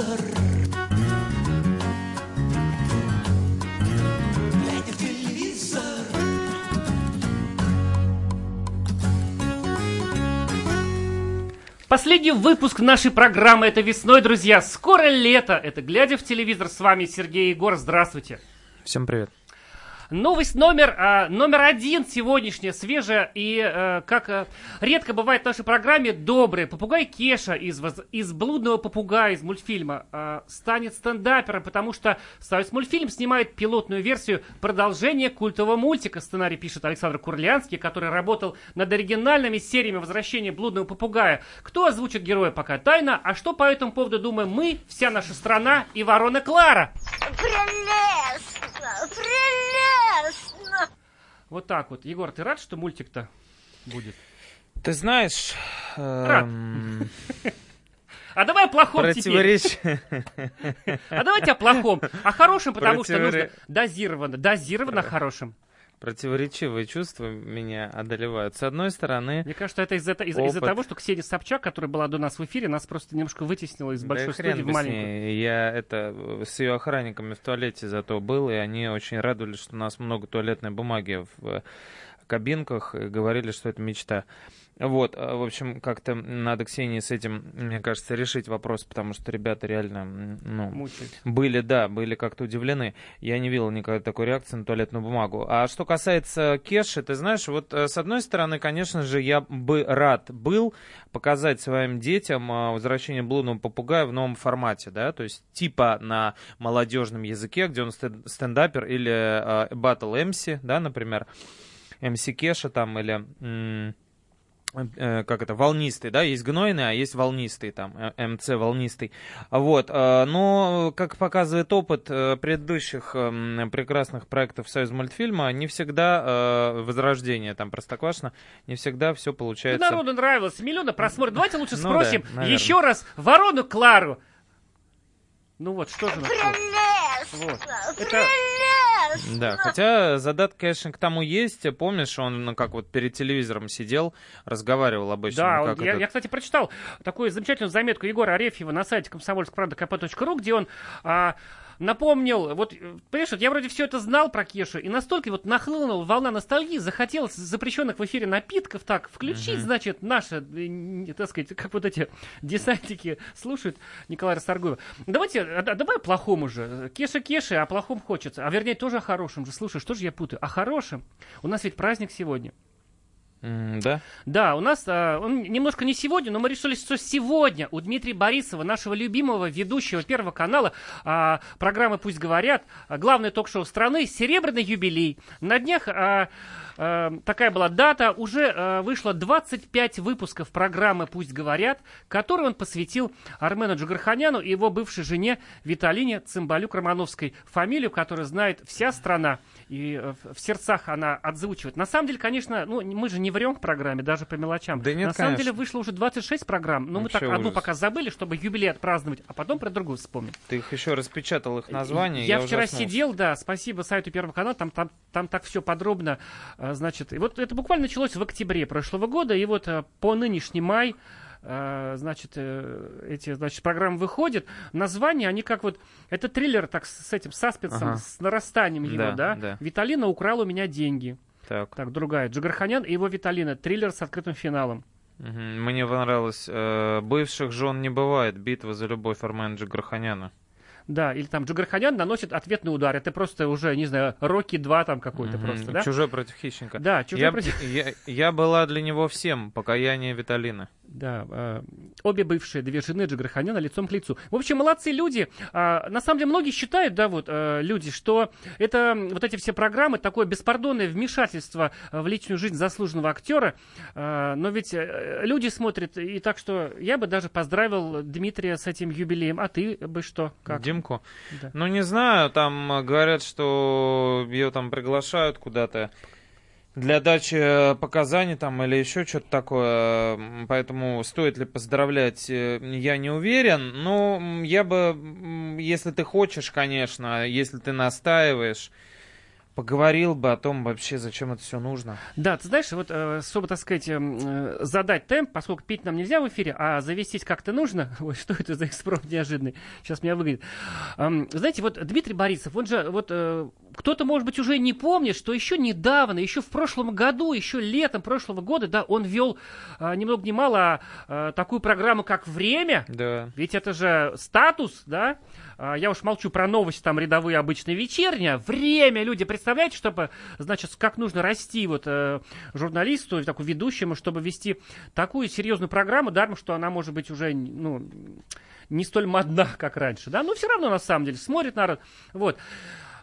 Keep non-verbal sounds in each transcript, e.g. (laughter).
телевизор. Глядя в телевизор. Последний выпуск нашей программы это весной, друзья. Скоро лето. Это глядя в телевизор. С вами Сергей Егор. Здравствуйте. Всем привет. Новость номер, а, номер один сегодняшняя, свежая и, э, как э, редко бывает в нашей программе, добрый. Попугай Кеша из, из «Блудного попугая» из мультфильма э, станет стендапером, потому что Союз мультфильм снимает пилотную версию продолжения культового мультика. Сценарий пишет Александр Курлянский, который работал над оригинальными сериями «Возвращения блудного попугая». Кто озвучит героя, пока тайна, а что по этому поводу думаем мы, вся наша страна и ворона Клара? Прелестно! Прелестно! Вот так вот. Егор, ты рад, что мультик-то будет? Ты знаешь, эм, А давай о плохом теперь. А давайте о плохом. О хорошем, потому что нужно дозированно. Дозированно хорошим. Противоречивые чувства меня одолевают. С одной стороны, Мне кажется, это из-за из Опыт. того, что Ксения Собчак, которая была до нас в эфире, нас просто немножко вытеснила из да большой хрен студии в маленькую. Я это э, с ее охранниками в туалете зато был, и они очень радовались, что у нас много туалетной бумаги в э, кабинках, и говорили, что это мечта. Вот, э, в общем, как-то надо Ксении с этим, мне кажется, решить вопрос, потому что ребята реально, ну. Были, да, были как-то удивлены. Я не видел никакой такой реакции на туалетную бумагу. А что касается Кеши, ты знаешь, вот э, с одной стороны, конечно же, я бы рад был показать своим детям э, возвращение блудного попугая в новом формате, да, то есть типа на молодежном языке, где он стен- стендапер или э, батл MC, да, например, MC Кеша там или... м, э, как это, волнистый, да, есть гнойный, а есть волнистый там, э, МЦ волнистый. Вот, э, но, как показывает опыт э, предыдущих эм, прекрасных проектов Союз мультфильма, не всегда э, возрождение там Простоквашино, не всегда все Да получается. народу нравилось. Миллионы просмотров. Давайте лучше Ну спросим да, наверное. еще раз ворону Клару. Ну вот, что же? Прелестно! Вот. Это- Да, хотя задаток, конечно, к тому есть. Помнишь, он ну, как вот перед телевизором сидел, разговаривал обычно. Да, ну, он- я, этот- я, кстати, прочитал такую замечательную заметку Егора Арефьева на сайте комсомольскправда.кп.ру, где он а, напомнил, вот, понимаешь, вот я вроде все это знал про Кешу, и настолько вот нахлынула волна ностальгии, захотелось запрещенных в эфире напитков так включить, значит, наши, э, не- так сказать, как вот эти (laughs) десантики слушают Николая Расторгуева. Давайте, а, давай о плохом уже. Кеша Кеши, а о плохом хочется. А вернее, тоже о хорошем же. Слушай, что же я путаю? О хорошем? У нас ведь праздник сегодня. Да? Да, у нас а, он немножко не сегодня, но мы решили, что сегодня у Дмитрия Борисова, нашего любимого ведущего Первого канала а, программы «Пусть говорят», а, главное ток-шоу страны, серебряный юбилей. На днях а, а, такая была дата, уже а, вышло 25 выпусков программы «Пусть говорят», который он посвятил Армену Джигарханяну и его бывшей жене Виталине Цымбалюк-Романовской, фамилию, которую знает вся страна, и э, в сердцах она отзвучивает. На самом деле, конечно, ну, мы же не врем в программе, даже по мелочам. Да нет, На самом конечно. деле вышло уже 26 программ, но мы Вообще так одну ужас. пока забыли, чтобы юбилей отпраздновать, а потом про другую вспомним. Ты их еще распечатал, их название. Я, вчера ужаснулся. сидел, да, спасибо сайту Первого канала, там, там, там так все подробно, а, значит, и вот это буквально началось в октябре прошлого года, и вот а, по нынешний май, значит, э, эти, значит, программы выходят, названия, они как вот, это триллер так с этим саспенсом, Ага. с нарастанием его, Да, да? да. Виталина украл у меня деньги. Так. Так, другая. Джигарханян и его Виталина. Триллер с открытым финалом. Мне понравилось. э, бывших жен не бывает. Битва за любовь Армена Джигарханяна. Да, или там Джигарханян наносит ответный удар. Это просто уже, не знаю, Рокки 2 там какой-то Мгм. просто, да? Чужой против хищника. Да, чужой я, против- я, я была для него всем. Покаяние Виталины. Да, э, обе бывшие две жены Джигарханяна лицом к лицу. В общем, молодцы люди. А, на самом деле, многие считают, да, вот, э, люди, что это вот эти все программы, такое беспардонное вмешательство э, в личную жизнь заслуженного актера. А, но ведь э, люди смотрят, и так что я бы даже поздравил Дмитрия с этим юбилеем. А ты бы что? Как? Димку. Да. Ну, не знаю, там э, говорят, что ее там приглашают куда-то для дачи э, показаний там или еще что-то такое. Поэтому стоит ли поздравлять, э, я не уверен. Но м, я бы, если ты хочешь, конечно, если ты настаиваешь, поговорил бы о том вообще, зачем это все нужно. Да, ты знаешь, вот, э, чтобы, так сказать, эм, э, задать темп, поскольку пить нам нельзя в эфире, а завестись как-то нужно. (laughs) Ой, что это за экспромт неожиданный? Сейчас меня выглядит. Эм, знаете, вот Дмитрий Борисов, он же, вот, э, кто-то, может быть, уже не помнит, что еще недавно, еще в прошлом году, еще летом прошлого года, да, он вел ни много ни мало такую программу, как «Время». Да. Ведь это же статус, да? А, Я уж молчу про новости там рядовые, обычные вечерние. Время, люди, представляете, чтобы, значит, как нужно расти вот э, журналисту, такому ведущему, чтобы вести такую серьезную программу, даром, что она может быть уже, ну, не столь модна, как раньше, да? Но все равно, на самом деле, смотрит народ. Вот.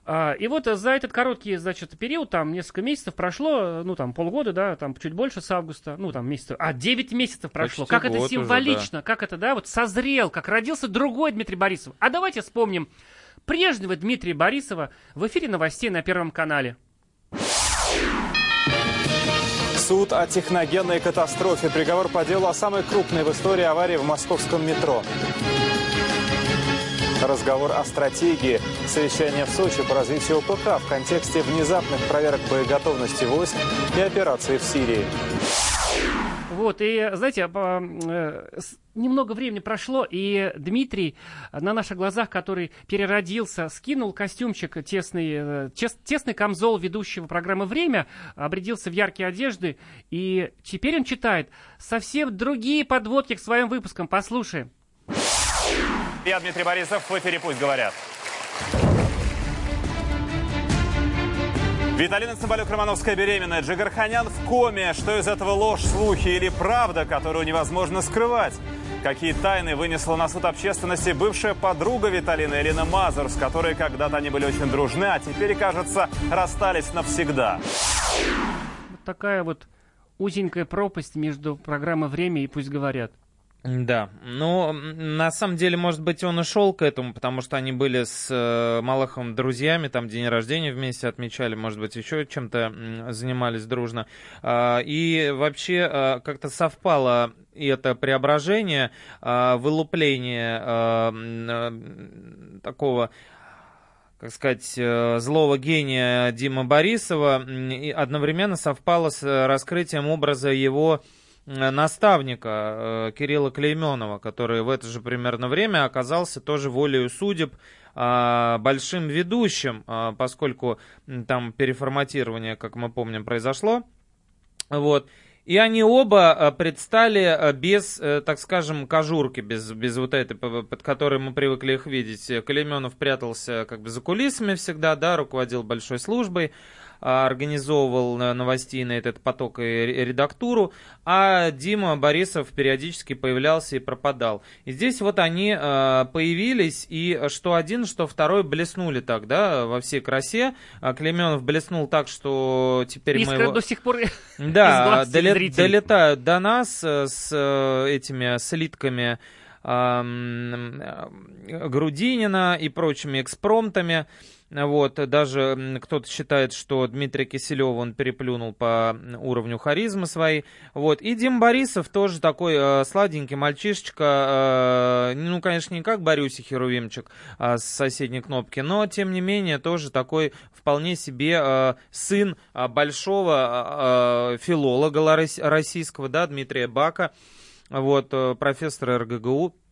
А, И вот за этот короткий, значит, период, там несколько месяцев прошло, ну, там полгода, да, там чуть больше с августа, ну, там месяцев, а, 9 месяцев прошло. Почти как это год уже, символично, как это, да, вот созрел, как родился другой Дмитрий Борисов. А давайте вспомним прежнего Дмитрия Борисова в эфире новостей на Первом канале. Суд о техногенной катастрофе. Приговор по делу о самой крупной в истории аварии в московском метро. Разговор о стратегии. Совещание в Сочи по развитию ОПК в контексте внезапных проверок боеготовности войск и операции в Сирии. Вот, и, знаете, э, немного времени прошло, и Дмитрий на наших глазах, который переродился, скинул костюмчик тесный, э, тесный камзол ведущего программы «Время», обрядился в яркие одежды, и теперь он читает совсем другие подводки к своим выпускам. Послушаем. Я Дмитрий Борисов, в эфире «Пусть говорят». Виталина Цымбалюк-Романовская беременная, Джигарханян в коме. Что из этого ложь, слухи или правда, которую невозможно скрывать? Какие тайны вынесла на суд общественности бывшая подруга Виталины Элина Мазур, с которой когда-то они были очень дружны, а теперь, кажется, расстались навсегда. Вот такая вот узенькая пропасть между программой «Время» и «Пусть говорят». Да, ну, на самом деле, может быть, он и шел к этому, потому что они были с э, Малахом друзьями, там день рождения вместе отмечали, может быть, еще чем-то занимались дружно. А, и вообще а, как-то совпало это преображение, а, вылупление такого как сказать, э, злого гения Дима Борисова и одновременно совпало с э, раскрытием образа его наставника э, Кирилла Клейменова, который в это же примерно время оказался тоже волею судеб а, большим ведущим, а, поскольку там переформатирование, как мы помним, произошло. Вот. И они оба э, предстали э, без, э, так скажем, кожурки, без, без вот этой, под которой мы привыкли их видеть. Клейменов прятался как бы за кулисами всегда, да, руководил большой службой, организовывал э, новостейный этот поток и ре- редактуру, а Дима Борисов периодически появлялся и пропадал. И здесь вот они э, появились, и что один, что второй блеснули так, да, во всей красе. А Клейменов блеснул так, что теперь мы Искра его... до сих пор (laughs) Да, глаз доле- зрителей. долетают до нас э, с этими слитками ам, Грудинина и прочими экспромтами. Вот, даже кто-то считает, что Дмитрия Киселева он переплюнул по уровню харизмы своей. Вот, и Дим Борисов тоже такой э, сладенький мальчишечка, э, ну, конечно, не как Борюсик Херувимчик а, с соседней кнопки, но, тем не менее, тоже такой вполне себе э, сын а, большого э, филолога российского, да, Дмитрия Бака, вот, э, профессора РГГУ, э,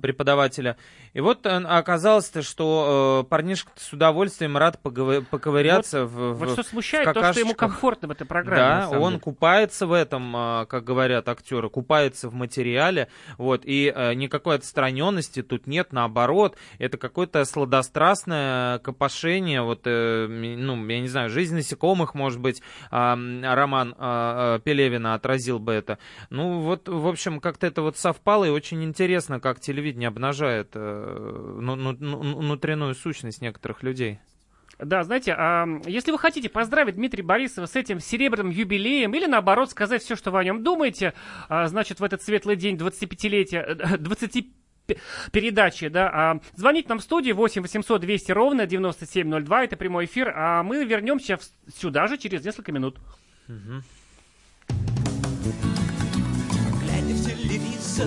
преподавателя. И вот э, оказалось-то, что э, парнишка с удовольствием рад поговы- поковыряться в, Вот в- что смущает, в то, что ему комфортно в этой программе. Да, он деле. купается в этом, а, как говорят актеры, купается в материале, вот, и э, никакой отстраненности тут нет, наоборот, это какое-то сладострастное копошение, вот, э, ну, я не знаю, «Жизнь насекомых», может быть, м, роман а, Пелевина отразил бы это. Ну, вот, в общем, как-то это вот совпало, и очень интересно, как телевидение обнажает э, ну, ну, ну, внутреннюю сущность некоторых людей. Да, знаете, а, если вы хотите поздравить Дмитрия Борисова с этим серебряным юбилеем или наоборот сказать все, что вы о нем думаете, а, значит, в этот светлый день 25-летия, э, 20 п- передачи, да, а, звоните нам в студию 8 800 200 ровно 9702, это прямой эфир, а мы вернемся в- сюда же через несколько минут. Глядя в телевизор,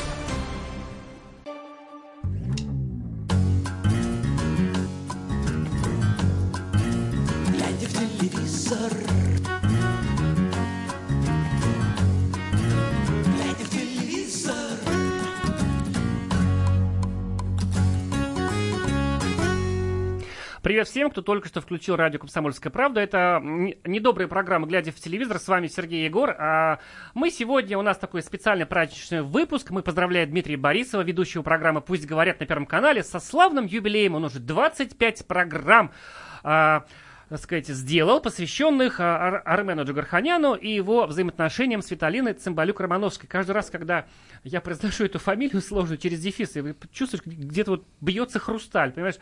Привет всем, кто только что включил радио «Комсомольская правда». Это недобрая программа «Глядя в телевизор». С вами Сергей Егор. А мы сегодня, у нас такой специальный праздничный выпуск. Мы поздравляем Дмитрия Борисова, ведущего программы «Пусть говорят» на Первом канале, со славным юбилеем. Он уже 25 программ а, так сказать, сделал, посвященных а, Ар- Армену Джигарханяну и его взаимоотношениям с Виталиной Цымбалюк-Романовской. Каждый раз, когда я произношу эту фамилию сложную через дефис, и чувствуешь, где-то вот бьется хрусталь, понимаешь?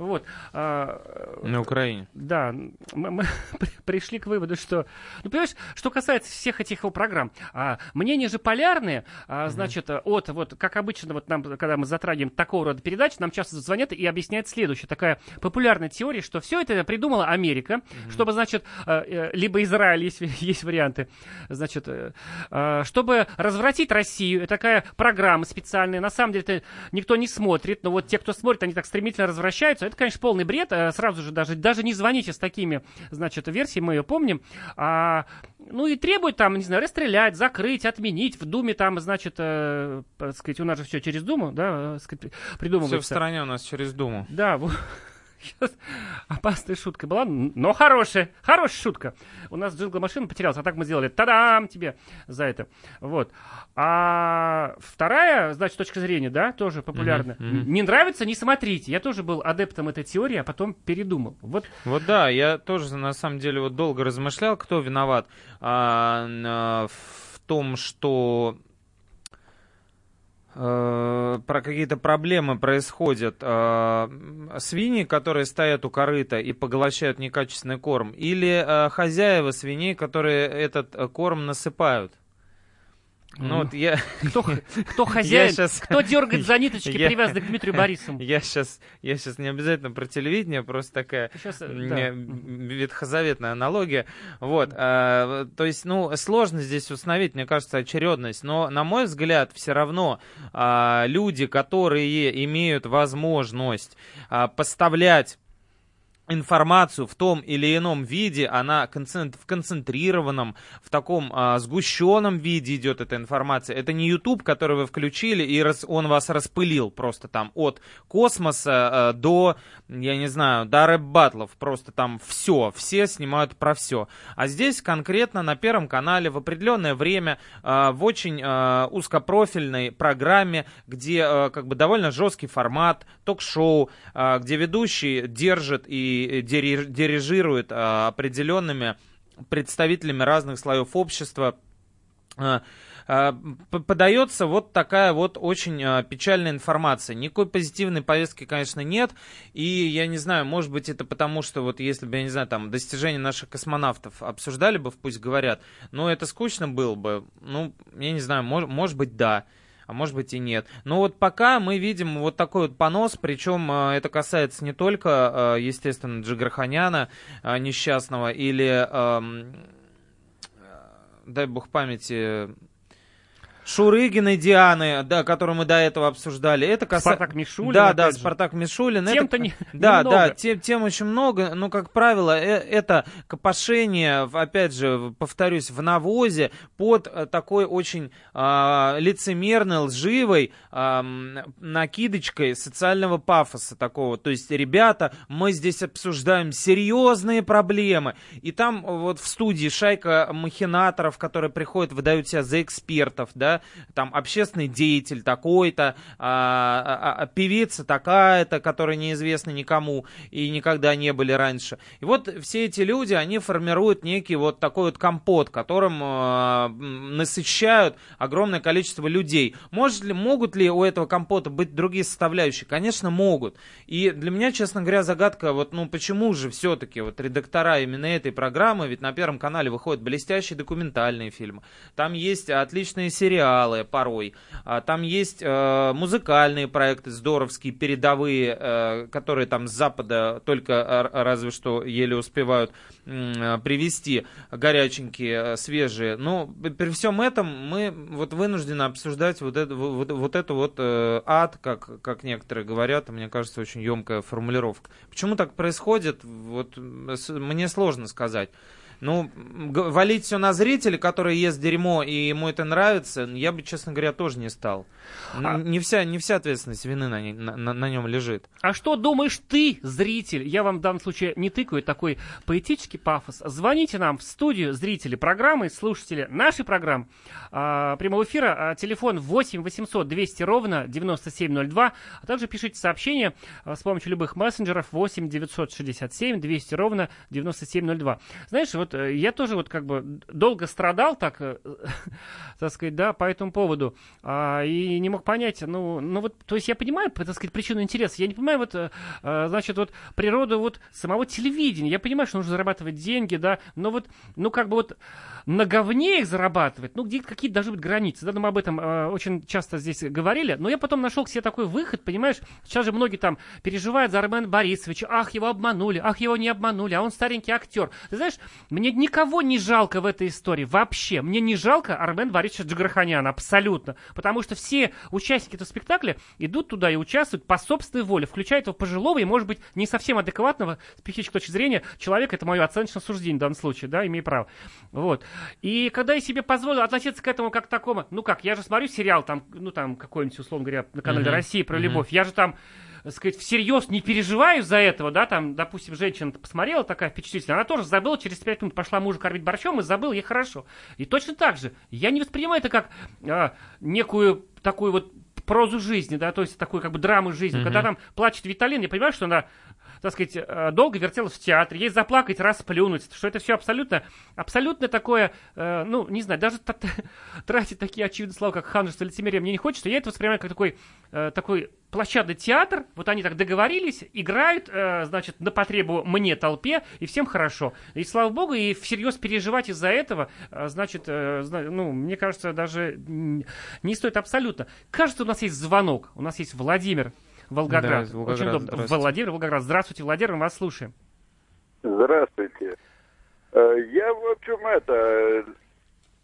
Вот. а, На Украине. да, мы (laughs) при- пришли к выводу, что... Ну, понимаешь, что касается всех этих его программ, а, мнения же полярные, а, значит, от, вот, как обычно, вот нам, когда мы затрагиваем такого рода передач, нам часто звонят и объясняют следующее. Такая популярная теория, что все это придумала Америка, чтобы, значит, э, э, либо Израиль, есть, (laughs) есть варианты, значит, э, э, чтобы развратить Россию. Это такая программа специальная. На самом деле это никто не смотрит, но вот те, кто смотрит, они так стремительно развращаются. Это, конечно, полный бред. Э, Сразу же даже, даже не звоните с такими, значит, версиями, мы ее помним. А, ну и требует там, не знаю, расстрелять, закрыть, отменить. В Думе там, значит, э, сказать, у нас же все через Думу, да, э, сказать, Все в придумывается. стране у нас через Думу. Да, опасная шутка была, но хорошая, хорошая шутка. У нас джингл машина потерялась, а так мы сделали та-дам тебе за это. Вот. А вторая, значит, точка зрения, да, тоже популярная. Мгм, мгм. Не нравится, не смотрите. Я тоже был адептом этой теории, а потом передумал. Вот Вот да, я тоже на самом деле вот долго размышлял, кто виноват а, н- в том, что про какие-то проблемы происходят. э, свиньи, которые стоят у корыта и поглощают некачественный корм, или э, хозяева свиней, которые этот э, корм насыпают. Ну, вот я, кто, кто (laughs) хозяин, щас- кто дергает за ниточки, (laughs) Я- привязанные к Дмитрию Борисову. (laughs) я сейчас, я сейчас не обязательно про телевидение, просто такая Сейчас, э, да. ветхозаветная аналогия. Вот, а, то есть, ну, сложно здесь установить, мне кажется, очередность, но, на мой взгляд, все равно а, люди, которые имеют возможность а, поставлять информацию в том или ином виде, она в концентрированном, в таком а, сгущенном виде идет эта информация. Это не YouTube, который вы включили, и рас- он вас распылил просто там от космоса а, до, я не знаю, до рэп-баттлов. Просто там все, все снимают про все. А здесь конкретно на Первом канале в определенное время а, в очень а, узкопрофильной программе, где а, как бы довольно жесткий формат, ток-шоу, а, где ведущий держит и дири- дирижирует а, определенными представителями разных слоев общества а, а, подается вот такая вот очень печальная информация. Никакой позитивной повестки, конечно, нет. И я не знаю, может быть, это потому, что вот если бы, я не знаю, там, достижения наших космонавтов обсуждали бы «Пусть говорят», но это скучно было бы. Ну, я не знаю, мож- может быть, да а может быть и нет. Но вот пока мы видим вот такой вот понос, причем э, это касается не только, э, естественно, Джигарханяна э, несчастного или, эм, дай бог памяти, Шурыгиной Дианы, да, которую мы до этого обсуждали. Это касается... Спартак Мишулин, Да, да, же. Спартак Мишулин. Это- Тем-то не- (laughs) Да, немного. да, тем, тем очень много. Но, как правило, э- это копошение, опять же, повторюсь, в навозе под э, такой очень а, лицемерной, лживой ам, накидочкой социального пафоса такого. То есть, ребята, мы здесь обсуждаем серьезные проблемы. И там вот в студии шайка махинаторов, которые приходят, выдают себя за экспертов, да, там общественный деятель такой-то, а, а, а, певица такая-то, которая неизвестна никому и никогда не были раньше. И вот все эти люди, они формируют некий вот такой вот компот, которым насыщают огромное количество людей. Может ли, могут ли у этого компота быть другие составляющие? Конечно, могут. И для меня, честно говоря, загадка, вот, ну, почему же все-таки вот редактора именно этой программы, ведь на Первом канале выходят блестящие документальные фильмы, там есть отличные сериалы порой, а, там есть э, музыкальные проекты здоровские, передовые, э, которые там с Запада только э, разве что еле успевают привезти горяченькие, свежие. Но при всем этом мы вот вынуждены обсуждать вот, это, вот, вот эту вот ад, как, как некоторые говорят, мне кажется, очень емкая формулировка. Почему так происходит, вот мне сложно сказать. Ну, валить все на зрителя, который ест дерьмо, и ему это нравится, я бы, честно говоря, тоже не стал. А... Не, вся, не вся ответственность вины на, на, на нем лежит. А что думаешь ты, зритель? Я вам в данном случае не тыкаю такой поэтический пафос. Звоните нам в студию зрители программы, слушатели нашей программы а, прямого эфира. А, телефон 8 800 200 ровно 9702. А также пишите сообщения а, с помощью любых мессенджеров 8 967 200 ровно 9702. Знаешь, вот вот э, я тоже вот как бы долго страдал так, э, (laughs) так сказать, да, по этому поводу, а, и не мог понять, ну, ну вот, то есть я понимаю, так сказать, причину интереса, я не понимаю вот, а, значит, вот природу вот самого телевидения, я понимаю, что нужно зарабатывать деньги, да, но вот, ну как бы вот на говне их зарабатывать, ну где какие-то должны быть границы, да, мы об этом э, очень часто здесь говорили, но я потом нашел к себе такой выход, понимаешь, сейчас же многие там переживают за Армена Борисовича, ах, его обманули, ах, его не обманули, а он старенький актер. Ты знаешь, мне никого не жалко в этой истории, вообще. Мне не жалко Армен Борисовича Джигарханяна, абсолютно. Потому что все участники этого спектакля идут туда и участвуют по собственной воле, включая этого пожилого и, может быть, не совсем адекватного с психической точки зрения человека. Это мое оценочное суждение в данном случае, да, имею право. Вот. И когда я себе позволил относиться к этому как к такому, ну как, я же смотрю сериал там, ну там какой-нибудь, условно говоря, на канале mm-hmm. России про mm-hmm. любовь, я же там сказать, всерьез не переживаю за этого, да, там, допустим, женщина посмотрела такая впечатлительная, она тоже забыла, через пять минут пошла мужа кормить борщом и забыла, ей хорошо. И точно так же, я не воспринимаю это как а, некую такую вот прозу жизни, да, то есть такую как бы драму жизни. Mm-hmm. Когда там плачет Виталин, я понимаю, что она так сказать, э, долго вертелась в театре, ей заплакать, расплюнуть, что это все абсолютно, абсолютно такое, э, ну, не знаю, даже (laughs) тратить такие очевидные слова, как ханжество, лицемерие, мне не хочется. Я это воспринимаю как такой, э, такой площадный театр, вот они так договорились, играют, значит, на потребу мне, толпе, и всем хорошо. И слава богу, и всерьез переживать из-за этого, значит, ну, мне кажется, даже не стоит абсолютно. Кажется, у нас есть звонок, у нас есть Владимир. Волгоград. Да, Волгоград Очень удобно. Владимир, Волгоград. Здравствуйте, Владимир, мы вас слушаем. Здравствуйте. Э, я, в общем, это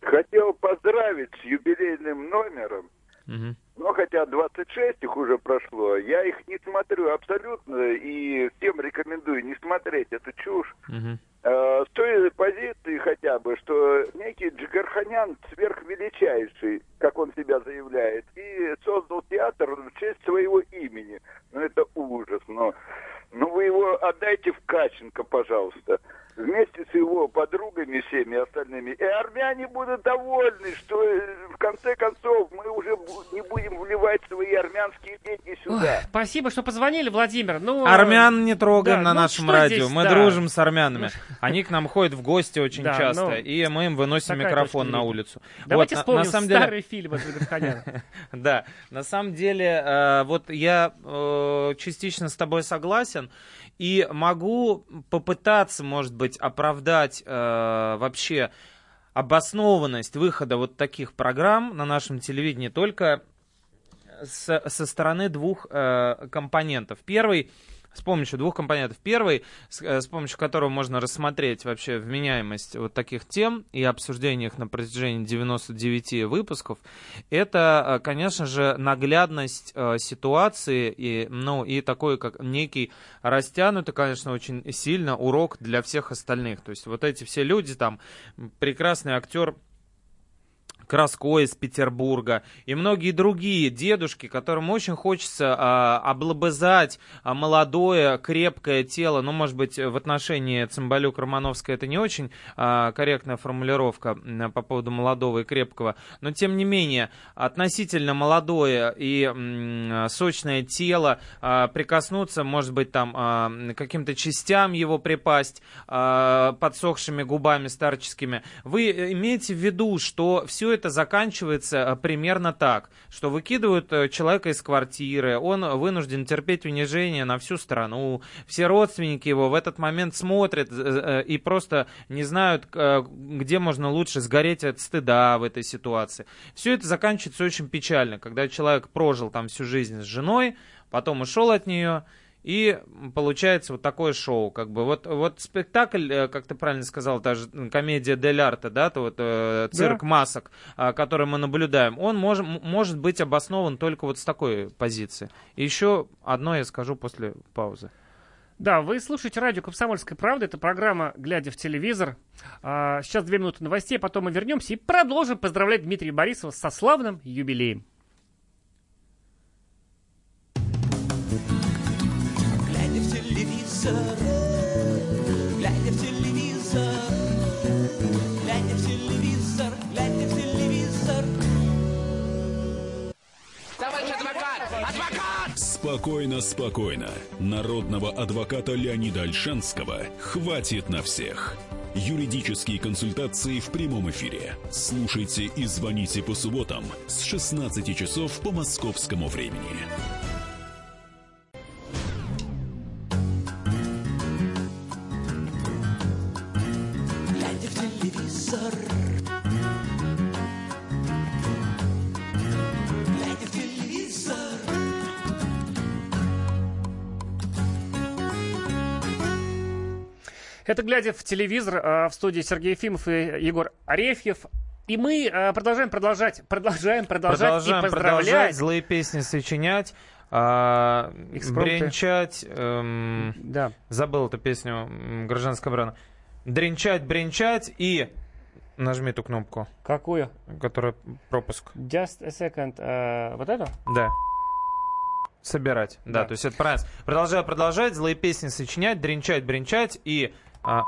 хотел поздравить с юбилейным номером. Угу. Но хотя 26 их уже прошло, я их не смотрю абсолютно и всем рекомендую не смотреть эту чушь. Угу. С той позиции хотя бы, что некий Джигарханян сверхвеличайший, как он себя заявляет, и создал театр в честь своего имени. Ну это ужас, но ну вы его отдайте в Каченко, пожалуйста вместе его подругами всеми остальными. И армяне будут довольны, что э, в конце концов мы уже не будем вливать свои армянские деньги сюда. Ой, спасибо, что позвонили, Владимир. Ну, Армян не трогаем да, на ну, нашем радио. Здесь, мы да. дружим с армянами. Ну, (laughs) Они к нам ходят в гости очень да, часто, ну, и мы им выносим микрофон на улицу. Давайте вот, вспомним на, на самом старый деле... фильм (laughs) Да, на самом деле, э, вот я э, частично с тобой согласен. И могу попытаться, может быть, оправдать э, вообще обоснованность выхода вот таких программ на нашем телевидении только с, со стороны двух э, компонентов. Первый с помощью двух компонентов. Первый, с, э, с помощью которого можно рассмотреть вообще вменяемость вот таких тем и обсуждение их на протяжении 99 выпусков, это, э, конечно же, наглядность э, ситуации и, ну, и такой, как некий растянутый, конечно, очень сильно урок для всех остальных. То есть вот эти все люди, там, прекрасный актер Краско из Петербурга и многие другие дедушки, которым очень хочется а, облобызать а, молодое, крепкое тело. Ну, может быть, в отношении Цымбалюк Романовской это не очень а, корректная формулировка а, по поводу молодого и крепкого, но тем не менее, относительно молодое и м, сочное тело, а, прикоснуться, может быть, там а, каким-то частям его припасть, а, подсохшими губами старческими. Вы имеете в виду, что все это заканчивается а, примерно так, что выкидывают э, человека из квартиры, он вынужден терпеть унижение на всю страну, все родственники его в этот момент смотрят э, э, и просто не знают, где можно лучше сгореть от стыда в этой ситуации. Все это заканчивается очень печально, когда человек прожил там всю жизнь с женой, потом ушел от нее, и получается вот такое шоу, как бы. Вот, вот спектакль, э, как ты правильно сказал, та же комедия Дель Арте, да, то вот э, цирк да. масок, э, который мы наблюдаем, он мож, может быть обоснован только вот с такой позиции. И еще одно я скажу после паузы. Да, вы слушаете радио «Комсомольская правда». Это программа «Глядя в телевизор». А, сейчас две минуты новостей, потом мы вернемся и продолжим поздравлять Дмитрия Борисова со славным юбилеем. Телевизор, глядя в телевизор, глядя в телевизор, глядя в телевизор. Товарищ адвокат! Адвокат! Спокойно, спокойно. Народного адвоката Леонида Альшанского хватит на всех. Юридические консультации в прямом эфире. Слушайте и звоните по субботам с 16 часов по московскому времени. Это «Глядя в телевизор» а, в студии Сергей Ефимов и Егор Арефьев. И мы а, продолжаем продолжать, продолжаем продолжать продолжаем и поздравлять. продолжать злые песни сочинять. А, бренчать, эм, да. забыл эту песню гражданская оборона. Дренчать, бренчать и нажми эту кнопку. Какую? Которая пропуск. Just a second. Uh, вот эту? Да. Собирать. Да, да, то есть это правильно. Продолжаю продолжать, злые песни сочинять, дренчать, бренчать и а,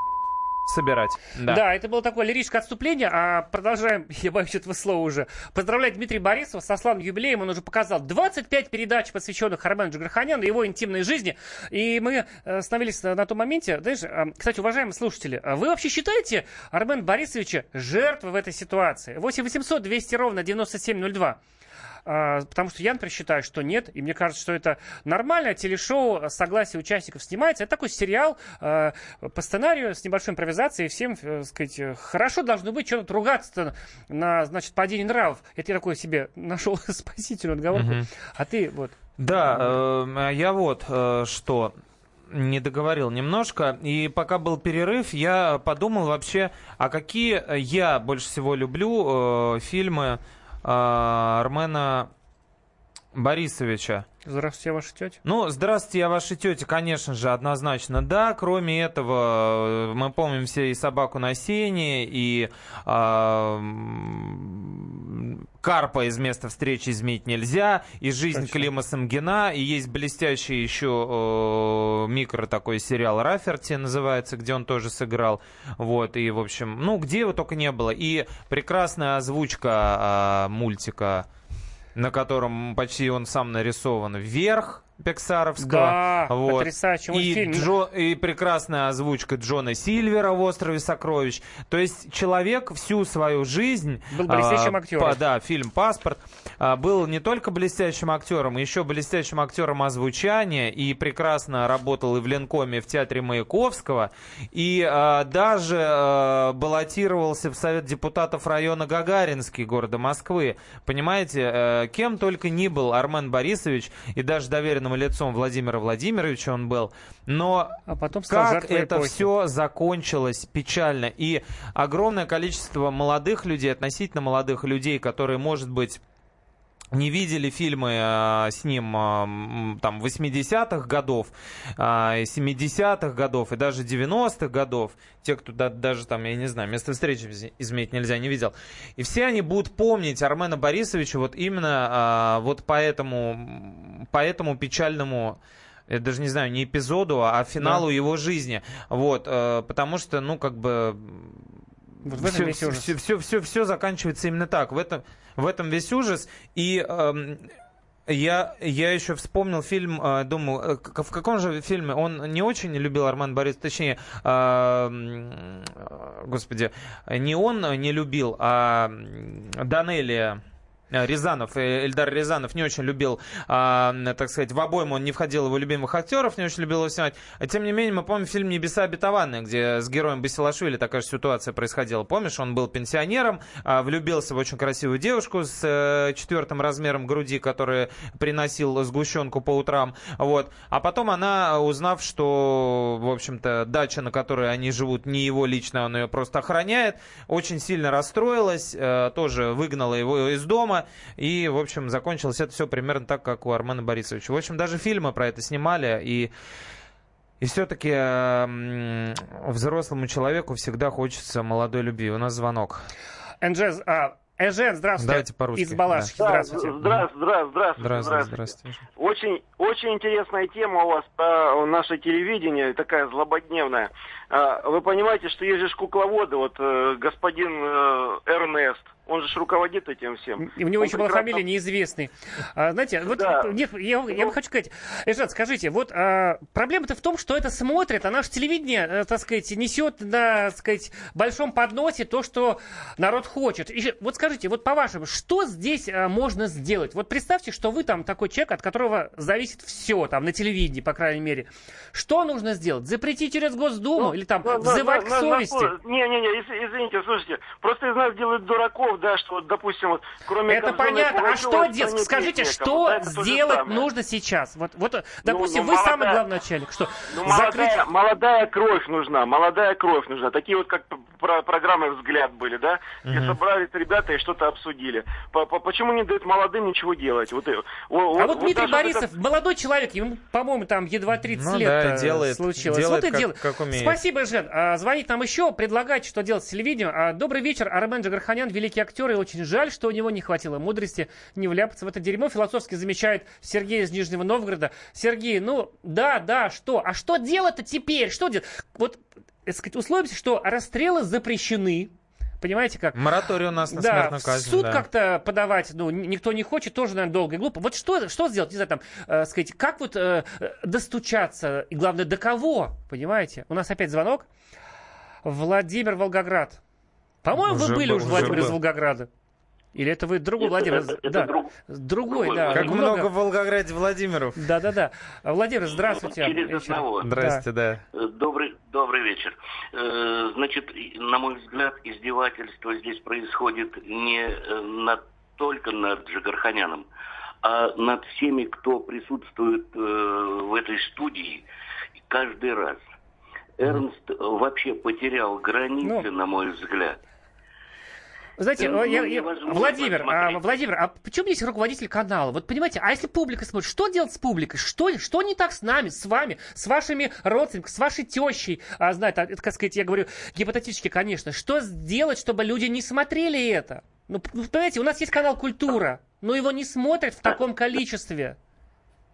собирать. Да. да, это было такое лирическое отступление, а продолжаем, (laughs) я боюсь этого слова уже, поздравлять Дмитрия Борисова со славным юбилеем. Он уже показал 25 передач, посвященных Армену Джигарханяну, его интимной жизни. И мы э, остановились на, на том моменте. Знаешь, э, кстати, уважаемые слушатели, а вы вообще считаете Армен Борисовича жертвой в этой ситуации? 8 800 200 ровно 9702. А, потому что я, например, считаю, что нет, и мне кажется, что это нормальное телешоу, согласие участников снимается. Это такой сериал а, по сценарию с небольшой импровизацией, всем, э, сказать, хорошо должно быть, что тут ругаться на, значит, падение нравов. Это я такой себе нашел (laughs) спасительную отговорку. Угу. А ты вот... Да, э, я вот э, что не договорил немножко. И пока был перерыв, я подумал вообще, а какие я больше всего люблю э, фильмы а, Армена Борисовича. Здравствуйте, я ваша тетя. Ну, здравствуйте, я ваша тетя, конечно же, однозначно, да. Кроме этого, мы помним все и собаку на сене, и э, Карпа из места встречи изменить нельзя, и жизнь Точно. Клима Самгина, и есть блестящий еще э, микро такой сериал Раферти называется, где он тоже сыграл. Вот, и, в общем, ну, где его только не было. И прекрасная озвучка э, мультика на котором почти он сам нарисован вверх, Пиксаровского. Да, вот. потрясающий. И, Джо, и прекрасная озвучка Джона Сильвера в «Острове сокровищ». То есть человек всю свою жизнь... Был блестящим а, актером. По, да, фильм «Паспорт» а, был не только блестящим актером, еще блестящим актером озвучания и прекрасно работал и в Ленкоме, и в театре Маяковского, и а, даже а, баллотировался в Совет депутатов района Гагаринский города Москвы. Понимаете, а, кем только ни был Армен Борисович, и даже доверенным доверенным лицом Владимира Владимировича он был. Но а потом как это эпохи. все закончилось печально. И огромное количество молодых людей, относительно молодых людей, которые, может быть, не видели фильмы э, с ним э, там 80-х годов, э, 70-х годов и даже 90-х годов, те, кто да, даже там, я не знаю, место встречи изменить нельзя, не видел. И все они будут помнить Армена Борисовича вот именно э, вот по этому, по этому печальному я даже не знаю, не эпизоду, а финалу да. его жизни. Вот, э, потому что, ну, как бы в этом все, весь ужас. Все, все, все, все заканчивается именно так. В этом, в этом весь ужас. И эм, я, я еще вспомнил фильм, э, думаю, э, в каком же фильме? Он не очень любил Арман Борис, точнее, э, господи, не он не любил, а Данелия Рязанов, э, Эльдар Рязанов не очень любил, так сказать, в обойму он не входил его любимых актеров, не очень любил его снимать. А тем не менее, мы помним фильм «Небеса обетованные», где с героем Басилашвили такая же ситуация происходила. Помнишь, он был пенсионером, а, влюбился в очень красивую девушку с а, четвертым размером груди, которая приносил сгущенку по утрам. Вот. А потом она, узнав, что, в общем-то, дача, на которой они живут, не его лично, он ее просто охраняет, очень сильно расстроилась, тоже выгнала его из дома, и, в общем, закончилось это все примерно так, как у Армена Борисовича. В общем, даже фильмы про это снимали, и и все-таки э, взрослому человеку всегда хочется молодой любви. У нас звонок. Энджез, а, Эжен, здравствуйте. Давайте по-русски. Из Балашихи, да. здравствуйте. Да, здравствуйте, здравствуйте. Здравствуйте, здравствуйте. Очень, очень интересная тема у вас по наше телевидение, такая злободневная. А, вы понимаете, что есть же кукловоды, вот э, господин э, Эрнест, он же руководит этим всем. И у него он еще прекрасно... была фамилия неизвестный. А, знаете, вот да. нет, я, я ну... хочу сказать, Эжат, скажите, вот а, проблема-то в том, что это смотрит, а наше телевидение, а, так сказать, несет на, так сказать, большом подносе то, что народ хочет. И, вот скажите, вот по-вашему, что здесь а, можно сделать? Вот представьте, что вы там такой человек, от которого зависит все, там, на телевидении, по крайней мере. Что нужно сделать? Запретить через Госдуму ну, или там ну, взывать ну, к совести? Не-не-не, извините, слушайте, просто из нас делают дураков, да, что, вот, допустим, вот, кроме... Это понятно. А что делать? Скажите, что вот сделать нужно сейчас? Вот, вот ну, допустим, ну, ну, вы молодая, самый главный начальник. Что? Ну, молодая, Закрыть... молодая кровь нужна, молодая кровь нужна. Такие вот, как про программы «Взгляд» были, да? Где угу. собрались ребята и что-то обсудили. Почему не дают молодым ничего делать? Вот, вот, а вот, вот Дмитрий Борисов, это... молодой человек, ему, по-моему, там едва 30 ну, лет да, делает, случилось. Делает, вот как, делает. Как умеет. Спасибо, Жен. А, звонит нам еще, предлагайте, что делать с телевидением. А, добрый вечер, Армен Джигарханян, великий актер, и очень жаль, что у него не хватило мудрости не вляпаться в это дерьмо. Философски замечает Сергей из Нижнего Новгорода. Сергей, ну, да, да, что? А что делать-то теперь? Что делать? Вот, так сказать, условимся, что расстрелы запрещены, Понимаете как? Мораторий у нас на да, смертную казнь. суд да. как-то подавать, ну, никто не хочет, тоже, наверное, долго и глупо. Вот что, что сделать, не знаю, там, э, сказать, как вот э, достучаться, и главное, до кого, понимаете? У нас опять звонок. Владимир Волгоград. По-моему, вы были уже Владимир из Волгограда. Или это вы другой Владимир? Это, это да. друг... Другой, другой, да. Как много... много в Волгограде Владимиров. Да-да-да. Владимир, здравствуйте. Через одного. Здрасте, да. да. Э, добрый, добрый вечер. Э, значит, на мой взгляд, издевательство здесь происходит не э, над, только над Джигарханяном, а над всеми, кто присутствует в этой студии каждый раз. Эрнст вообще потерял границы, ну, на мой взгляд. Знаете, ну, я, я, Владимир, а, Владимир, а почему есть руководитель канала? Вот понимаете, а если публика смотрит, что делать с публикой? Что, что не так с нами, с вами, с вашими родственниками, с вашей тещей? А, знаете, это, как сказать, я говорю гипотетически, конечно. Что сделать, чтобы люди не смотрели это? Ну, понимаете, у нас есть канал «Культура», но его не смотрят в таком количестве.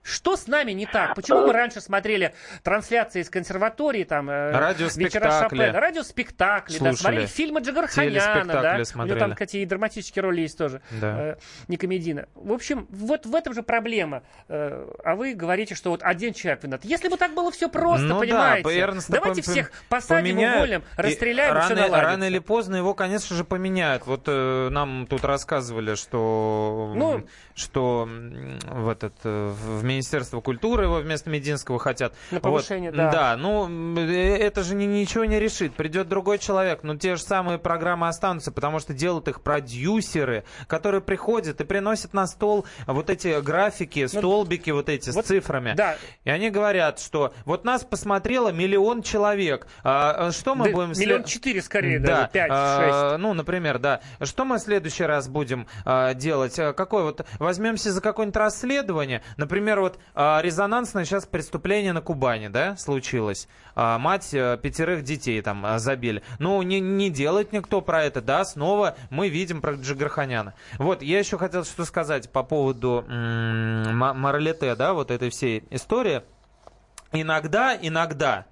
Что с нами не так? Почему мы раньше смотрели трансляции из консерватории, там, э, вечера Шопена, радиоспектакли, да, смотрели фильмы Джигарханяна, да, смотрели. у него там, и драматические роли есть тоже, да. э, не комедийно. В общем, вот в этом же проблема. Э, а вы говорите, что вот один человек виноват. Если бы так было все просто, ну, понимаете, да, давайте пом- всех посадим, поменяют, уволим, расстреляем, и, рано, все рано или поздно его, конечно же, поменяют. Вот э, нам тут рассказывали, что, ну, что в этот, в Министерство культуры его вместо Мединского хотят. На повышение, вот. да. Да, ну, э, это же ни- ничего не решит. Придет другой человек, но те же самые программы останутся, потому что делают их продюсеры, которые приходят и приносят на стол вот эти графики, столбики вот эти с цифрами. Ну, да. И они говорят, что вот нас посмотрело миллион человек. А, а, что мы Да, будем... миллион четыре скорее, даже, пять, а, Ну, например, да. Что мы в следующий раз будем а, делать? А, Какой вот... Возьмемся за какое-нибудь расследование. Например, вот а, резонансное сейчас преступление на Кубани, да, случилось. А, мать а, пятерых детей там а, забили. Ну, не, не делает никто про это, да, снова мы видим про Джигарханяна. Вот, я еще хотел что сказать по поводу м, Ма- Моралете, да, вот этой всей истории. Иногда, иногда,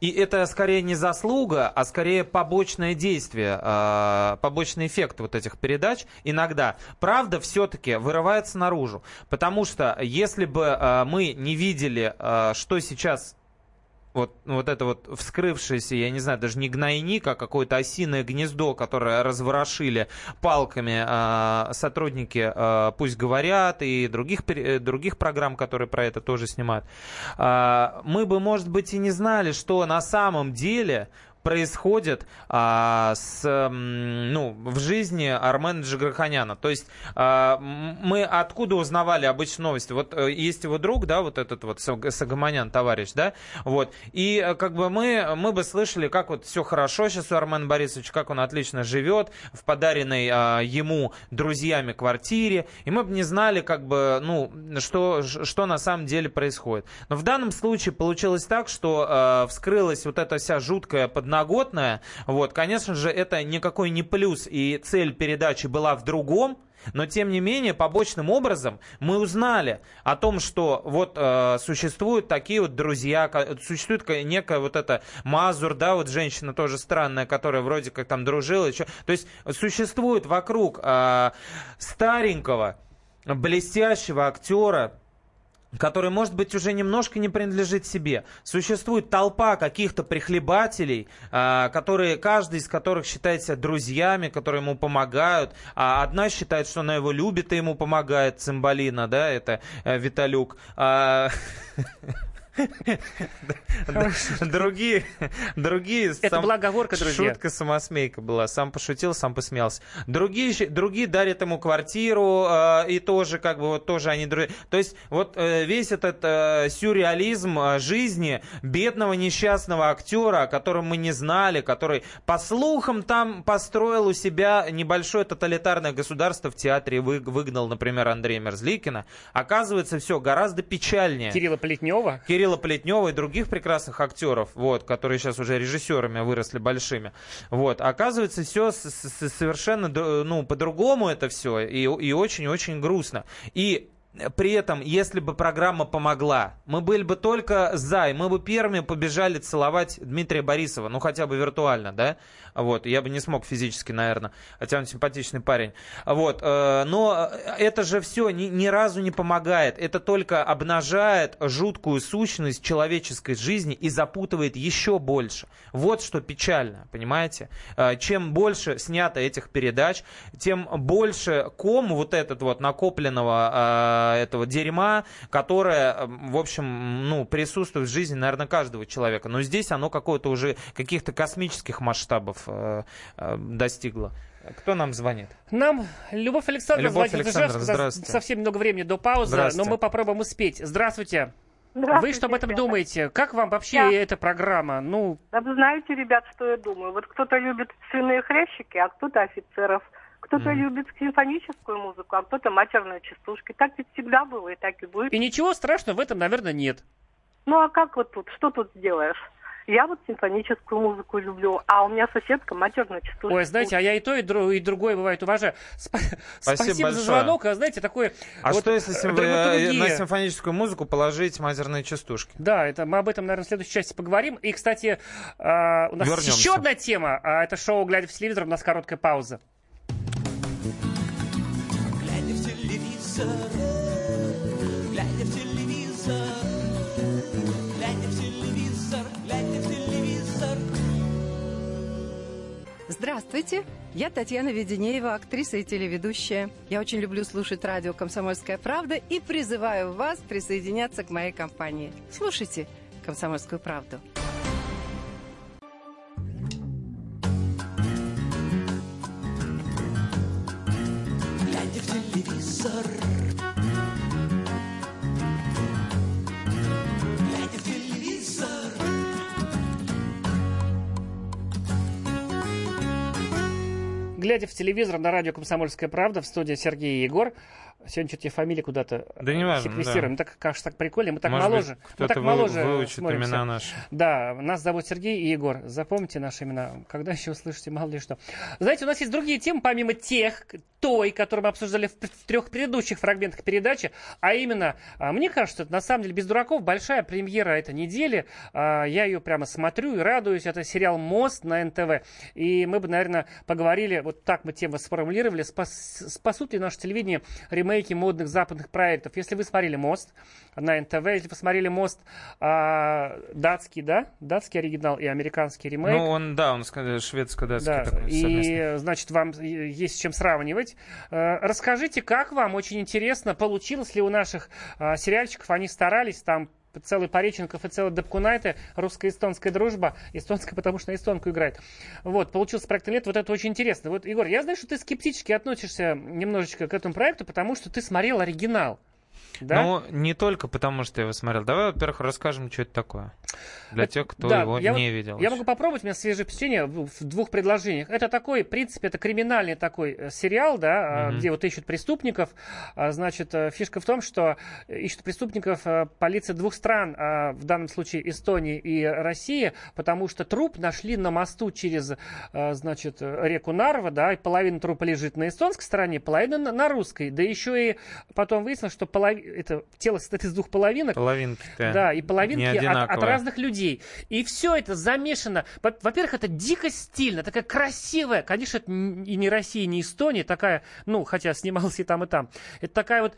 и это скорее не заслуга, а скорее побочное действие, э, побочный эффект вот этих передач. Иногда правда все-таки вырывается наружу. Потому что если бы э, мы не видели, э, что сейчас вот, вот это вот вскрывшееся, я не знаю, даже не гнойник, а какое-то осиное гнездо, которое разворошили палками э, сотрудники э, «Пусть говорят» и других, э, других программ, которые про это тоже снимают, э, мы бы, может быть, и не знали, что на самом деле происходит а, с, ну, в жизни Армена Джигарханяна. То есть а, мы откуда узнавали обычно новости? Вот э, есть его друг, да, вот этот вот Саг- Сагаманян, товарищ, да, вот, и э, как бы мы, мы бы слышали, как вот все хорошо сейчас у Армена Борисовича, как он отлично живет в подаренной а, ему друзьями квартире, и мы бы не знали, как бы, ну, что, что на самом деле происходит. Но в данном случае получилось так, что э, вскрылась вот эта вся жуткая подноготная. Вот, конечно же, это никакой не плюс, и цель передачи была в другом. Но, тем не менее, побочным образом мы узнали о том, что вот э, существуют такие вот друзья, существует ка- некая вот эта Мазур, да, вот женщина тоже странная, которая вроде как там дружила. еще. То есть существует вокруг э, старенького, блестящего актера, который, может быть, уже немножко не принадлежит себе. Существует толпа каких-то прихлебателей, а, которые, каждый из которых считает себя друзьями, которые ему помогают. А одна считает, что она его любит и ему помогает, Цимбалина, да, это э, Виталюк. (laughs) Другие, другие... Это была оговорка, друзья. Шутка самосмейка была. Сам пошутил, сам посмеялся. Другие, другие дарят ему квартиру, э, и тоже, как бы, вот тоже они друзья. То есть, вот э, весь этот э, сюрреализм жизни бедного несчастного актера, о котором мы не знали, который, по слухам, там построил у себя небольшое тоталитарное государство в театре, вы- выгнал, например, Андрея Мерзликина, оказывается, все гораздо печальнее. Кирилла Плетнева. Кирилла Плетнева и других прекрасных актеров, вот, которые сейчас уже режиссерами выросли большими. Вот, оказывается, все совершенно д- ну, по-другому это все, и очень-очень грустно. И при этом, если бы программа помогла, мы были бы только за, и мы бы первыми побежали целовать Дмитрия Борисова, ну хотя бы виртуально, да, вот, я бы не смог физически, наверное, хотя он симпатичный парень, вот, э, но это же все ни, ни разу не помогает, это только обнажает жуткую сущность человеческой жизни и запутывает еще больше. Вот что печально, понимаете? Э, Чем больше снято этих передач, тем больше ком вот этот вот накопленного э, этого дерьма, которое, э, в общем, ну, присутствует в жизни, наверное, каждого человека. Но здесь оно какое-то уже каких-то космических масштабов э, э, достигло. Кто нам звонит? Нам Любовь Александровна Любовь звонит Александровна, здравствуйте. Совсем немного времени до паузы, но мы попробуем успеть. Здравствуйте. Вы что об этом ребята. думаете? Как вам вообще Я- эта программа? Ну, Да вы знаете, ребят, что я думаю? Вот кто-то любит свиные хрящики, а кто-то офицеров. Кто-то любит симфоническую музыку, а кто-то матерные частушки. Так ведь всегда было и так и будет. и ничего страшного в этом, наверное, нет. Ну а как вот тут? Что тут сделаешь? Я вот симфоническую музыку люблю, а у меня соседка матерную частушку. Ой, знаете, а я и то, и, дру- и другое бывает уважаю. Спа- Спасибо, за большое. звонок. А знаете, такое... А вот, что если сим- драматургия. э, на симфоническую музыку положить матерные частушки? Да, это мы об этом, наверное, в следующей части поговорим. И, кстати, а, у нас Вернемся. еще одна тема. а, Это шоу «Глядя в телевизор». У нас короткая пауза. Телевизор, глядя в телевизор, глядя в телевизор, глядя в телевизор. Здравствуйте! Я Татьяна Веденеева, актриса и телеведущая. Я очень люблю слушать радио «Комсомольская правда» и призываю вас присоединяться к моей компании. Слушайте «Комсомольскую правду». Глядя в телевизор на радио «Комсомольская правда» в студии Сергей Егор. Сегодня что-то я фамилии куда-то Да э, не важно, секвестируем. да. Так, кажется, так прикольно. Мы так Может быть, моложе. мы кто-то так вы- моложе выучит смотримся. имена наши. Да, нас зовут Сергей и Егор. Запомните наши имена. Когда еще услышите, мало ли что. Знаете, у нас есть другие темы, помимо тех, той, которую мы обсуждали в, в трех предыдущих фрагментах передачи. А именно, а, мне кажется, это на самом деле без дураков большая премьера этой недели. А, Я ее прямо смотрю и радуюсь. Это сериал «Мост» на НТВ. И мы бы, наверное, поговорили, вот так мы тему сформулировали, спас, спасут ли наше телевидение ремейки модных западных проектов. Если вы смотрели «Мост» на НТВ, если вы смотрели «Мост» а, датский, да? Датский оригинал и американский ремейк. Ну, он, да, он сказал, шведско-датский Да, такой совместный. и, значит, вам есть с чем сравнивать. Э, Расскажите, как вам, очень интересно, получилось ли у наших а, сериальчиков, они старались, там целый Пореченков и целый Дапкунайте, русско-эстонская дружба, эстонская, потому что на эстонку играет. Вот, получился проект лет, вот это очень интересно. Вот, Егор, я знаю, что ты скептически относишься немножечко к этому проекту, потому что ты смотрел оригинал. Да? Ну, не только потому, что я его смотрел. Давай, во-первых, расскажем, что это такое. Для тех, кто Да, его я не видел. Я могу попробовать, у меня свежее впечатление в двух предложениях. Это такой, в принципе, это криминальный такой э, сериал, да, Мгм. где вот ищут преступников. А, Значит, э, фишка в том, что ищут преступников э, полиция двух стран, а, в данном случае Эстонии и России, потому что труп нашли на мосту через, значит, реку Нарва, да, и половина трупа лежит на эстонской стороне, половина на, русской. Да еще и потом выяснилось, что полови... это тело состоит из двух половинок. Половинки-то Да, и половинки от, от разных людей. И все это замешано. Во- Во-первых, это дико стильно, такая красивая. Конечно, это и не Россия, и не Эстония, такая, ну, хотя снимался и там, и там. Это такая вот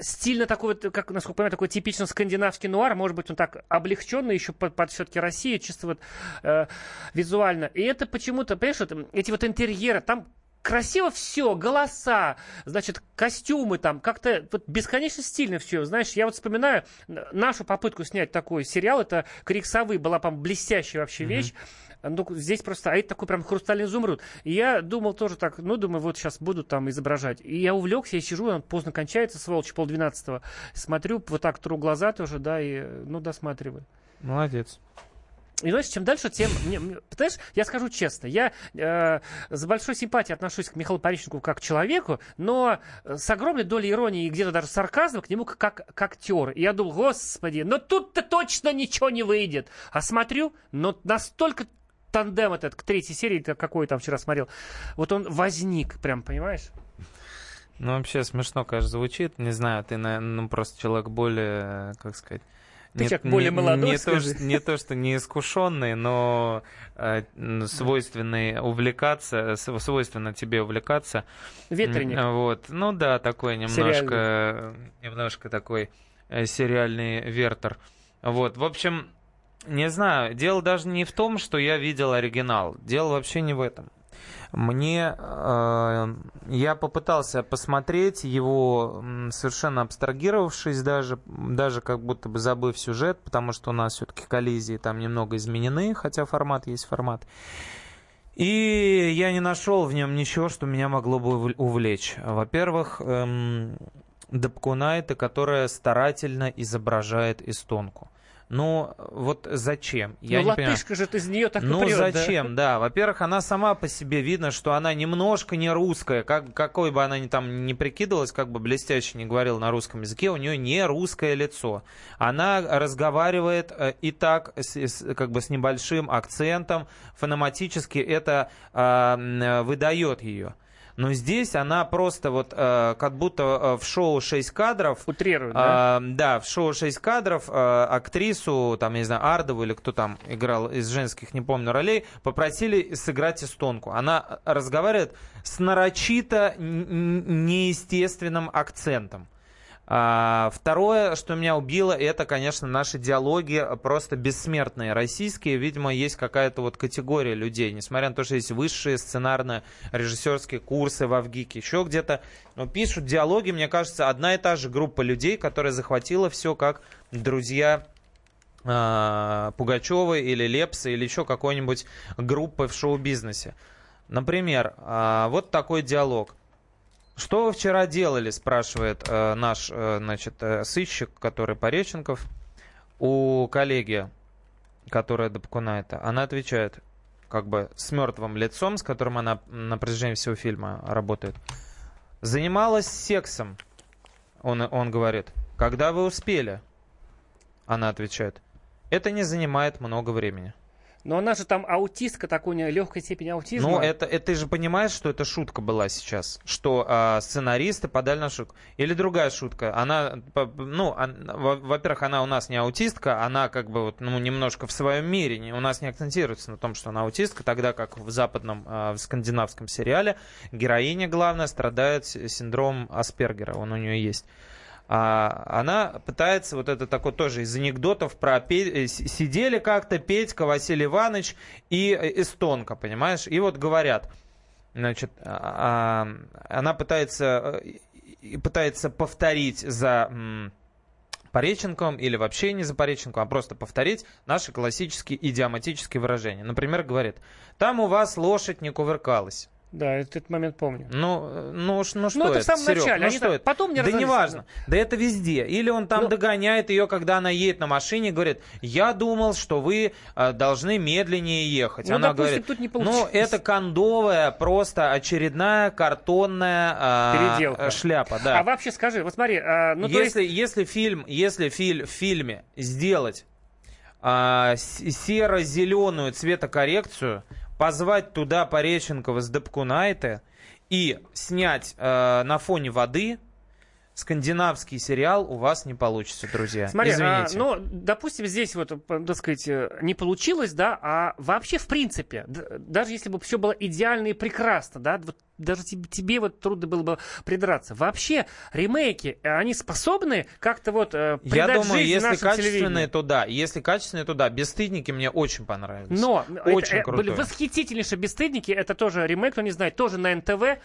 стильно такой вот, как, насколько я понимаю, такой типично скандинавский нуар, может быть, он так облегченный еще под, под все-таки Россию, чисто вот э, визуально. И это почему-то, понимаешь, вот, эти вот интерьеры, там красиво все, голоса, значит, костюмы там, как-то вот бесконечно стильно все. Знаешь, я вот вспоминаю нашу попытку снять такой сериал, это «Крик совы», была, по блестящая вообще вещь. Ну, здесь просто, а это такой прям хрустальный изумруд. И я думал тоже так, ну, думаю, вот сейчас будут там изображать. И я увлекся, я сижу, он поздно кончается, сволочь, полдвенадцатого. Смотрю, вот так тру глаза тоже, да, и, ну, досматриваю. Молодец. И знаешь, чем дальше, тем... Мне, мне- знаешь, я скажу честно, я э, с большой симпатией отношусь к Михаилу Поречникову как к человеку, но э, с огромной долей иронии и где-то даже сарказма к нему как, как к актеру. И я думал, господи, ну тут-то точно ничего не выйдет. А смотрю, но настолько тандем этот к третьей серии, какой там вчера смотрел, вот он возник, прям, понимаешь? Ну, вообще смешно, конечно, звучит. Не знаю, ты, наверное, ну, просто человек более, э, как сказать... Ты человек более молодой, не, то, скажи. что, не то, что не искушенный, но э, свойственный увлекаться, св- свойственно тебе увлекаться. Ветреник. Вот. Ну да, такой немножко, немножко такой э, сериальный вертер. Вот. В общем, не знаю, дело даже не в том, что я видел оригинал. Дело вообще не в этом. Мне э, я попытался посмотреть его, совершенно абстрагировавшись даже, даже как будто бы забыв сюжет, потому что у нас все-таки коллизии там немного изменены, хотя формат есть формат. И я не нашел в нем ничего, что меня могло бы ув- увлечь. Во-первых, эм, Дапкунайте, которая старательно изображает эстонку. Ну, вот зачем? Я ну, не понимаю. латышка же из нее так Ну прет, да? зачем, да. Во-первых, она сама по себе видно, что она немножко не русская. Как, какой бы она ни там не прикидывалась, как бы блестяще не говорила на русском языке, у нее не русское лицо. Она разговаривает э, и так, с- с- как бы с небольшим акцентом, фонематически это э, выдает ее. Но здесь она просто вот э, как будто э, в шоу 6 кадров. Утрирует, да? А, да, в шоу 6 не актрису, там, я не знаю, Ардову или кто там играл из женских, не помню, ролей, попросили сыграть эстонку. Она разговаривает с нарочито неестественным акцентом. А, второе, что меня убило, это, конечно, наши диалоги просто бессмертные, российские. Видимо, есть какая-то вот категория людей, несмотря на то, что есть высшие сценарно-режиссерские курсы в Авгике, еще где-то, но пишут диалоги, мне кажется, одна и та же группа людей, которая захватила все как друзья а, или Лепса или еще какой-нибудь группы в шоу-бизнесе. Например, а, вот такой диалог. Что вы вчера делали, спрашивает э, наш э, значит, э, сыщик, который Пореченков, у коллеги, которая Дапкунайта. Она отвечает, как бы с мертвым лицом, с которым она на протяжении всего фильма работает. Занималась сексом, он, он говорит. Когда вы успели? Она отвечает. Это не занимает много времени. Но она же там аутистка такой легкой степени аутизма. Ну, это, это ты же понимаешь, что это шутка была сейчас. Что а, сценаристы подали на шутку. Или другая шутка. Она, ну, во-первых, она у нас не аутистка, она как бы вот, ну, немножко в своем мире. Не, у нас не акцентируется на том, что она аутистка, тогда как в западном, а, в скандинавском сериале героиня главная страдает синдромом Аспергера. Он у нее есть она пытается, вот это такой тоже из анекдотов про э, сидели как-то Петька, Василий Иванович и э, эстонка, понимаешь? И вот говорят, значит, а, а, она пытается, э, пытается повторить за... М- Пореченковым или вообще не за Пореченковым, а просто повторить наши классические идиоматические выражения. Например, говорит, там у вас лошадь не кувыркалась. Да, этот момент помню. Ну, ну, ну что ну, это? это в самом Серег, начале. Ну, Они что это? Потом не Да не важно. Да это везде. Или он там ну, догоняет ее, когда она едет на машине, и говорит, я думал, что вы э, должны медленнее ехать. Ну, она допустим, говорит, тут не ну, это кондовая, просто очередная картонная э, Переделка. шляпа. Да. А вообще скажи, вот смотри, э, ну, если, есть... если фильм, если фильм, в фильме сделать э, серо-зеленую цветокоррекцию, позвать туда Пореченкова с Депкунайте и снять э, на фоне воды скандинавский сериал у вас не получится, друзья. Смотри, Извините. А, ну, допустим, здесь вот, так сказать, э, не получилось, да, а вообще, в принципе, даже если бы все было идеально и прекрасно, да, вот даже тебе, тебе вот трудно было бы придраться. Вообще, ремейки, э, они способны как-то вот э, Я думаю, жизнь если качественные, то да. Если качественные, то да. Бесстыдники мне очень понравились. Но очень это, были восхитительнейшие бесстыдники. Это тоже ремейк, кто не знает, тоже на НТВ.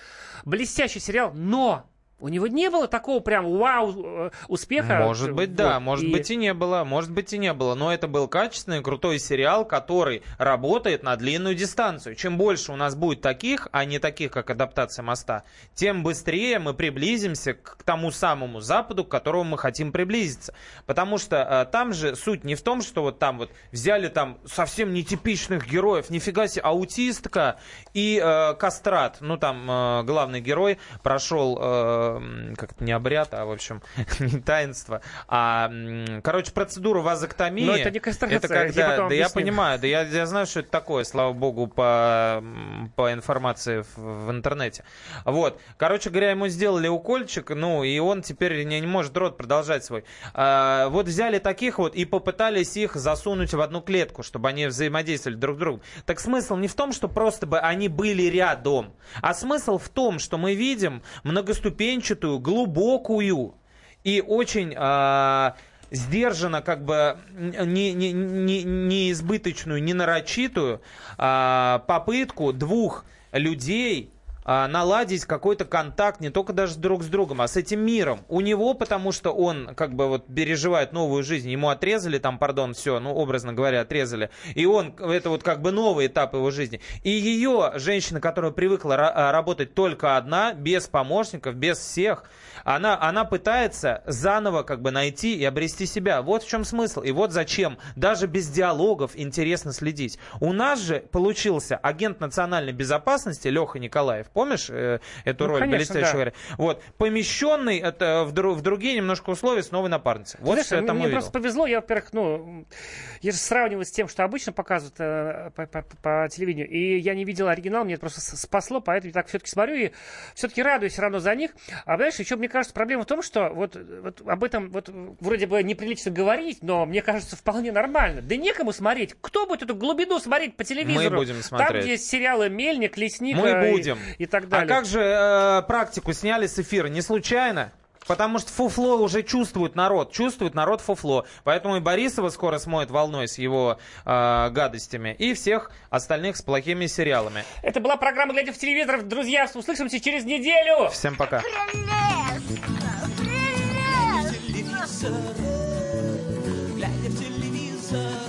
Блестящий сериал, но у него не было такого прям вау э, успеха. Может быть, да, вот. может и... быть и не было, может быть и не было. Но это был качественный, крутой сериал, который работает на длинную дистанцию. Чем больше у нас будет таких, а не таких, как адаптация моста, тем быстрее мы приблизимся к тому самому Западу, к которому мы хотим приблизиться. Потому что э, там же суть не в том, что вот там вот взяли там совсем нетипичных героев, нифига себе, аутистка и э, кастрат. Ну там э, главный герой прошел... Э, как это не обряд, а в общем (laughs) не таинство, а короче процедуру вазоктомии. Но это не кастрация. Это когда, я да объясню. я понимаю, да я, я знаю, что это такое, слава богу, по по информации в, в интернете. Вот, короче говоря, ему сделали укольчик, ну и он теперь не, не может рот продолжать свой. А, вот взяли таких вот и попытались их засунуть в одну клетку, чтобы они взаимодействовали друг с другом. Так смысл не в том, что просто бы они были рядом, а смысл в том, что мы видим многоступенчатую ступенчатую, глубокую и очень э, сдержанно, как бы не, не, не, не избыточную, не нарочитую э, попытку двух людей наладить какой-то контакт не только даже друг с другом, а с этим миром. У него, потому что он как бы вот переживает новую жизнь, ему отрезали там, пардон, все, ну образно говоря, отрезали, и он, это вот как бы новый этап его жизни. И ее, женщина, которая привыкла ра- работать только одна, без помощников, без всех, она, она пытается заново как бы найти и обрести себя. Вот в чем смысл. И вот зачем даже без диалогов интересно следить. У нас же получился агент национальной безопасности Леха Николаев. Помнишь э, эту Ну, роль конечно, блестящего да. Вот. Помещенный это, в, дру- в другие немножко условия с новой напарницей. Вот Знаешь, что я мне, увидел. просто повезло, я, во-первых, ну, я же сравниваю с тем, что обычно показывают э, по, по- по телевидению, и я не видел оригинал, мне это просто спасло, поэтому я так все-таки смотрю и все-таки радуюсь все равно за них. А знаешь, еще мне кажется, проблема в том, что вот, вот об этом вот вроде бы неприлично говорить, но мне кажется, вполне нормально. Да некому смотреть. Кто будет эту глубину смотреть по телевизору? будем Там, смотреть. где есть сериалы «Мельник», «Лесник» Мы э, и- будем. И, так А далее. как же э, практику сняли с эфира? Не случайно? Потому что фуфло уже чувствует народ, чувствует народ фуфло. Поэтому и Борисова скоро смоет волной с его э, гадостями, и всех остальных с плохими сериалами. Это была программа «Глядя в телевизор». Друзья, услышимся через неделю. Всем пока. Глядя в телевизор,